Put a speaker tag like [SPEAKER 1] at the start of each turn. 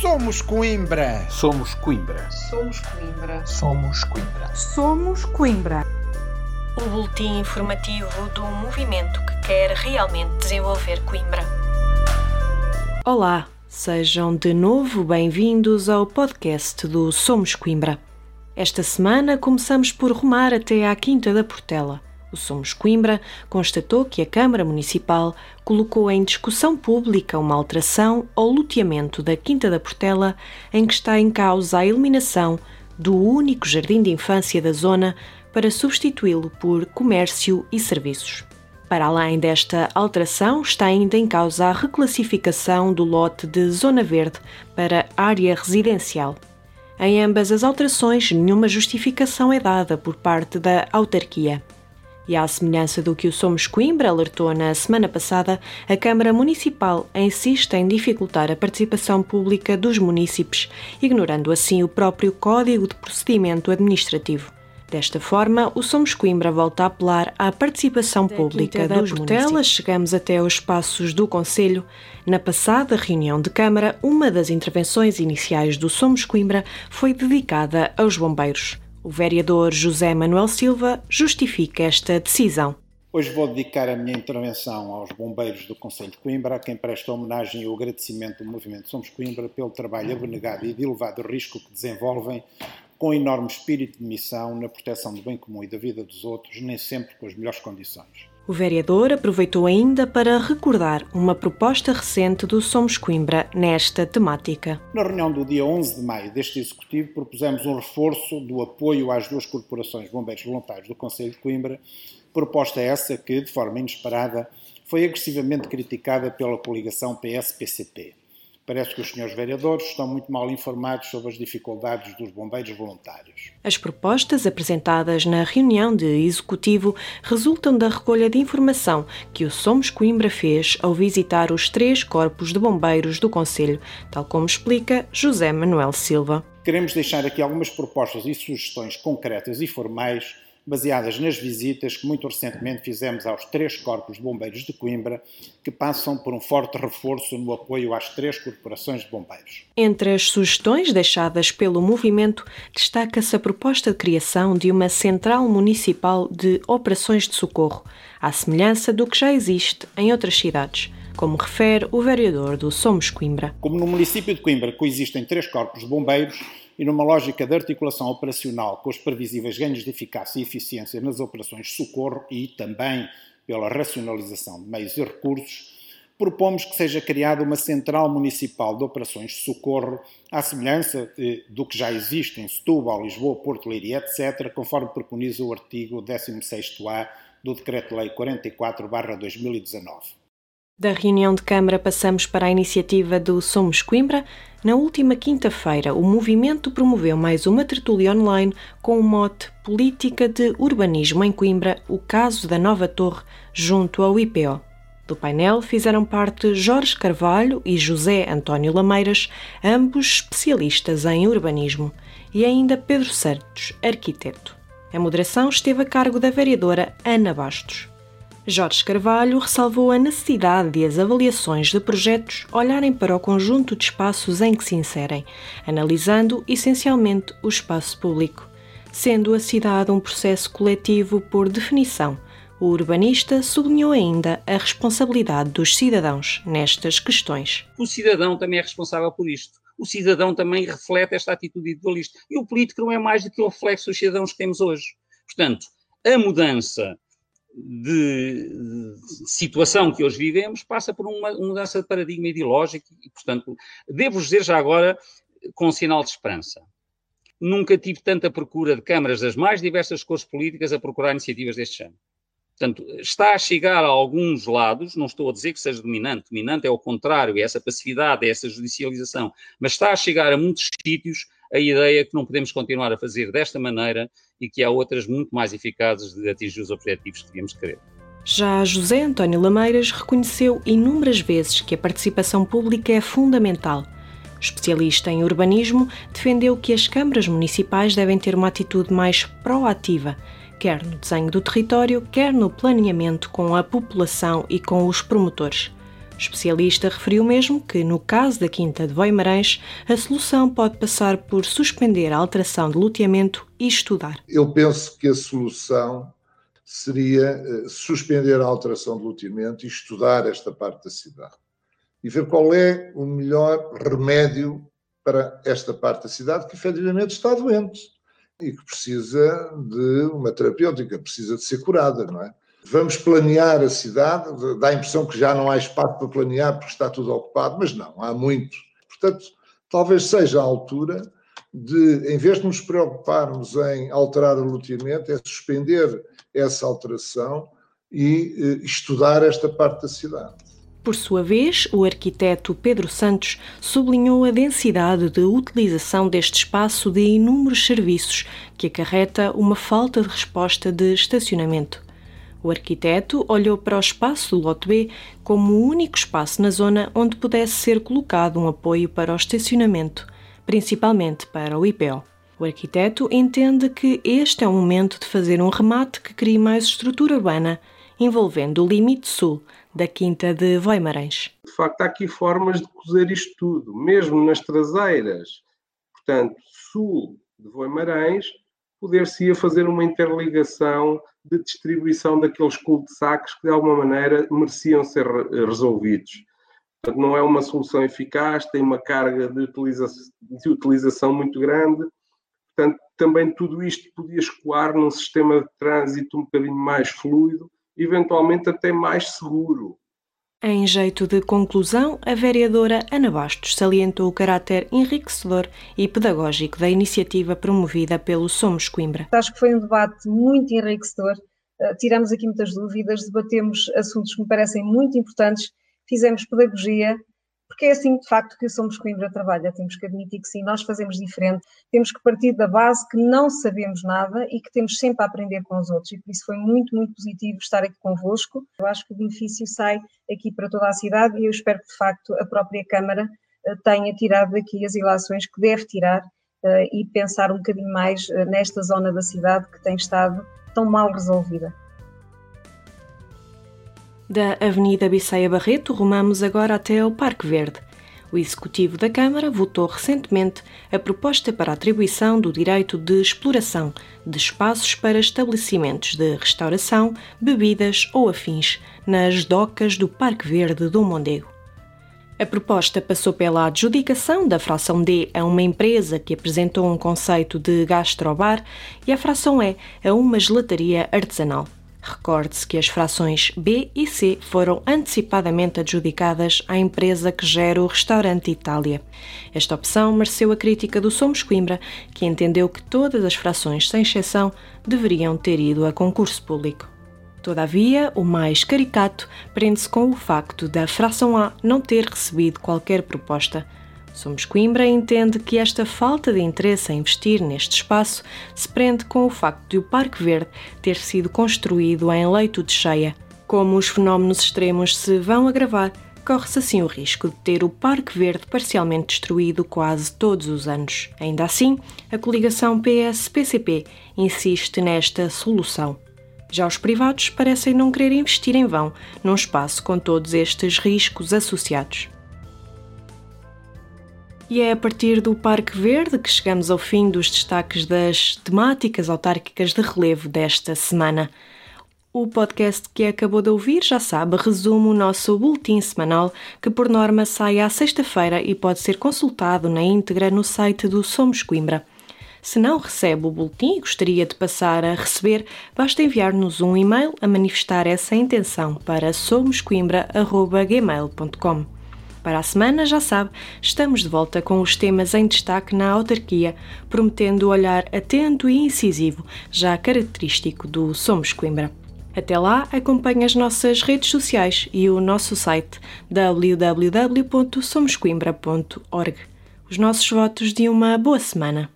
[SPEAKER 1] Somos Coimbra.
[SPEAKER 2] Somos Coimbra.
[SPEAKER 3] Somos Coimbra.
[SPEAKER 4] Somos Coimbra.
[SPEAKER 5] Somos Coimbra.
[SPEAKER 6] O boletim informativo do movimento que quer realmente desenvolver Coimbra.
[SPEAKER 7] Olá, sejam de novo bem-vindos ao podcast do Somos Coimbra. Esta semana começamos por rumar até à Quinta da Portela o Somos Coimbra constatou que a Câmara Municipal colocou em discussão pública uma alteração ao loteamento da Quinta da Portela, em que está em causa a eliminação do único jardim de infância da zona para substituí-lo por comércio e serviços. Para além desta alteração, está ainda em causa a reclassificação do lote de Zona Verde para área residencial. Em ambas as alterações, nenhuma justificação é dada por parte da autarquia. E à semelhança do que o Somos Coimbra alertou na semana passada, a Câmara Municipal insiste em dificultar a participação pública dos munícipes, ignorando assim o próprio Código de Procedimento Administrativo. Desta forma, o Somos Coimbra volta a apelar à participação da pública Quinta dos Portela, chegamos até aos passos do Conselho. Na passada reunião de Câmara, uma das intervenções iniciais do Somos Coimbra foi dedicada aos bombeiros. O vereador José Manuel Silva justifica esta decisão.
[SPEAKER 8] Hoje vou dedicar a minha intervenção aos bombeiros do Conselho de Coimbra, a quem presto homenagem e o agradecimento do movimento Somos Coimbra pelo trabalho abnegado e de elevado risco que desenvolvem com enorme espírito de missão na proteção do bem comum e da vida dos outros, nem sempre com as melhores condições.
[SPEAKER 7] O vereador aproveitou ainda para recordar uma proposta recente do Somos Coimbra nesta temática.
[SPEAKER 8] Na reunião do dia 11 de maio deste Executivo, propusemos um reforço do apoio às duas corporações bombeiros voluntários do Conselho de Coimbra, proposta essa que, de forma inesperada, foi agressivamente criticada pela coligação PS-PCP. Parece que os senhores vereadores estão muito mal informados sobre as dificuldades dos bombeiros voluntários.
[SPEAKER 7] As propostas apresentadas na reunião de executivo resultam da recolha de informação que o Somos Coimbra fez ao visitar os três corpos de bombeiros do Conselho, tal como explica José Manuel Silva.
[SPEAKER 8] Queremos deixar aqui algumas propostas e sugestões concretas e formais baseadas nas visitas que muito recentemente fizemos aos três corpos de bombeiros de Coimbra, que passam por um forte reforço no apoio às três corporações de bombeiros.
[SPEAKER 7] Entre as sugestões deixadas pelo movimento, destaca-se a proposta de criação de uma central municipal de operações de socorro, à semelhança do que já existe em outras cidades como refere o vereador do Somos Coimbra.
[SPEAKER 8] Como no município de Coimbra coexistem três corpos de bombeiros, e numa lógica de articulação operacional com os previsíveis ganhos de eficácia e eficiência nas operações de socorro e também pela racionalização de meios e recursos, propomos que seja criada uma central municipal de operações de socorro, à semelhança do que já existe em Setúbal, Lisboa, Porto Leiria, etc., conforme preconiza o artigo 16a do Decreto-Lei 44-2019.
[SPEAKER 7] Da reunião de Câmara passamos para a iniciativa do Somos Coimbra. Na última quinta-feira, o movimento promoveu mais uma tertúlia online com o mote Política de Urbanismo em Coimbra, o caso da nova torre junto ao IPO. Do painel fizeram parte Jorge Carvalho e José António Lameiras, ambos especialistas em urbanismo, e ainda Pedro Santos, arquiteto. A moderação esteve a cargo da vereadora Ana Bastos. Jorge Carvalho ressalvou a necessidade de as avaliações de projetos olharem para o conjunto de espaços em que se inserem, analisando essencialmente o espaço público, sendo a cidade um processo coletivo por definição. O urbanista sublinhou ainda a responsabilidade dos cidadãos nestas questões.
[SPEAKER 9] O cidadão também é responsável por isto. O cidadão também reflete esta atitude individualista. E o político não é mais do que o reflexo dos cidadãos que temos hoje. Portanto, a mudança de, situação que hoje vivemos passa por uma, uma mudança de paradigma ideológico e, portanto, devo dizer já agora, com um sinal de esperança. Nunca tive tanta procura de câmaras das mais diversas cores políticas a procurar iniciativas deste género. Portanto, está a chegar a alguns lados, não estou a dizer que seja dominante, dominante é o contrário, é essa passividade, é essa judicialização, mas está a chegar a muitos sítios a ideia que não podemos continuar a fazer desta maneira e que há outras muito mais eficazes de atingir os objetivos que devíamos querer.
[SPEAKER 7] Já José António Lameiras reconheceu inúmeras vezes que a participação pública é fundamental. Especialista em urbanismo, defendeu que as câmaras municipais devem ter uma atitude mais proativa, quer no desenho do território, quer no planeamento com a população e com os promotores. O especialista referiu mesmo que, no caso da Quinta de Voimarães, a solução pode passar por suspender a alteração de loteamento e estudar.
[SPEAKER 1] Eu penso que a solução seria eh, suspender a alteração de loteamento e estudar esta parte da cidade. E ver qual é o melhor remédio para esta parte da cidade que efetivamente está doente e que precisa de uma terapêutica, precisa de ser curada, não é? Vamos planear a cidade, dá a impressão que já não há espaço para planear porque está tudo ocupado, mas não, há muito. Portanto, talvez seja a altura de, em vez de nos preocuparmos em alterar o loteamento, é suspender essa alteração e eh, estudar esta parte da cidade.
[SPEAKER 7] Por sua vez, o arquiteto Pedro Santos sublinhou a densidade de utilização deste espaço de inúmeros serviços, que acarreta uma falta de resposta de estacionamento. O arquiteto olhou para o espaço do lote B como o único espaço na zona onde pudesse ser colocado um apoio para o estacionamento, principalmente para o IPO. O arquiteto entende que este é o momento de fazer um remate que crie mais estrutura urbana, envolvendo o limite sul da Quinta de Voimarães.
[SPEAKER 2] De facto, há aqui formas de cozer isto tudo, mesmo nas traseiras. Portanto, sul de Voimarães, poder-se-ia fazer uma interligação de distribuição daqueles cul-de-sacs que, de alguma maneira, mereciam ser resolvidos. Portanto, não é uma solução eficaz, tem uma carga de utilização, de utilização muito grande. Portanto, também tudo isto podia escoar num sistema de trânsito um bocadinho mais fluido eventualmente até mais seguro.
[SPEAKER 7] Em jeito de conclusão, a vereadora Ana Bastos salientou o caráter enriquecedor e pedagógico da iniciativa promovida pelo Somos Coimbra.
[SPEAKER 3] Acho que foi um debate muito enriquecedor. Eh, tiramos aqui muitas dúvidas, debatemos assuntos que me parecem muito importantes, fizemos pedagogia porque é assim de facto que Somos Coimbra trabalha. Temos que admitir que sim, nós fazemos diferente, temos que partir da base que não sabemos nada e que temos sempre a aprender com os outros. E por isso foi muito, muito positivo estar aqui convosco. Eu acho que o benefício sai aqui para toda a cidade e eu espero que de facto a própria Câmara eh, tenha tirado daqui as ilações que deve tirar eh, e pensar um bocadinho mais eh, nesta zona da cidade que tem estado tão mal resolvida.
[SPEAKER 7] Da Avenida Biceia Barreto, rumamos agora até ao Parque Verde. O Executivo da Câmara votou recentemente a proposta para a atribuição do direito de exploração de espaços para estabelecimentos de restauração, bebidas ou afins nas docas do Parque Verde do Mondego. A proposta passou pela adjudicação da fração D a uma empresa que apresentou um conceito de gastrobar e a fração E a uma gelataria artesanal. Recorde-se que as frações B e C foram antecipadamente adjudicadas à empresa que gera o restaurante Itália. Esta opção mereceu a crítica do Somos Coimbra, que entendeu que todas as frações, sem exceção, deveriam ter ido a concurso público. Todavia, o mais caricato prende-se com o facto da fração A não ter recebido qualquer proposta Somos Coimbra entende que esta falta de interesse em investir neste espaço se prende com o facto de o Parque Verde ter sido construído em leito de cheia. Como os fenómenos extremos se vão agravar, corre-se assim o risco de ter o Parque Verde parcialmente destruído quase todos os anos. Ainda assim, a coligação PS-PCP insiste nesta solução. Já os privados parecem não querer investir em vão num espaço com todos estes riscos associados. E é a partir do Parque Verde que chegamos ao fim dos destaques das temáticas autárquicas de relevo desta semana. O podcast que acabou de ouvir, já sabe, resume o nosso boletim semanal, que por norma sai à sexta-feira e pode ser consultado na íntegra no site do Somos Coimbra. Se não recebe o boletim e gostaria de passar a receber, basta enviar-nos um e-mail a manifestar essa intenção para somoscoimbra.gmail.com. Para a semana, já sabe, estamos de volta com os temas em destaque na autarquia, prometendo o olhar atento e incisivo, já característico do Somos Coimbra. Até lá, acompanhe as nossas redes sociais e o nosso site www.somoscoimbra.org. Os nossos votos de uma boa semana.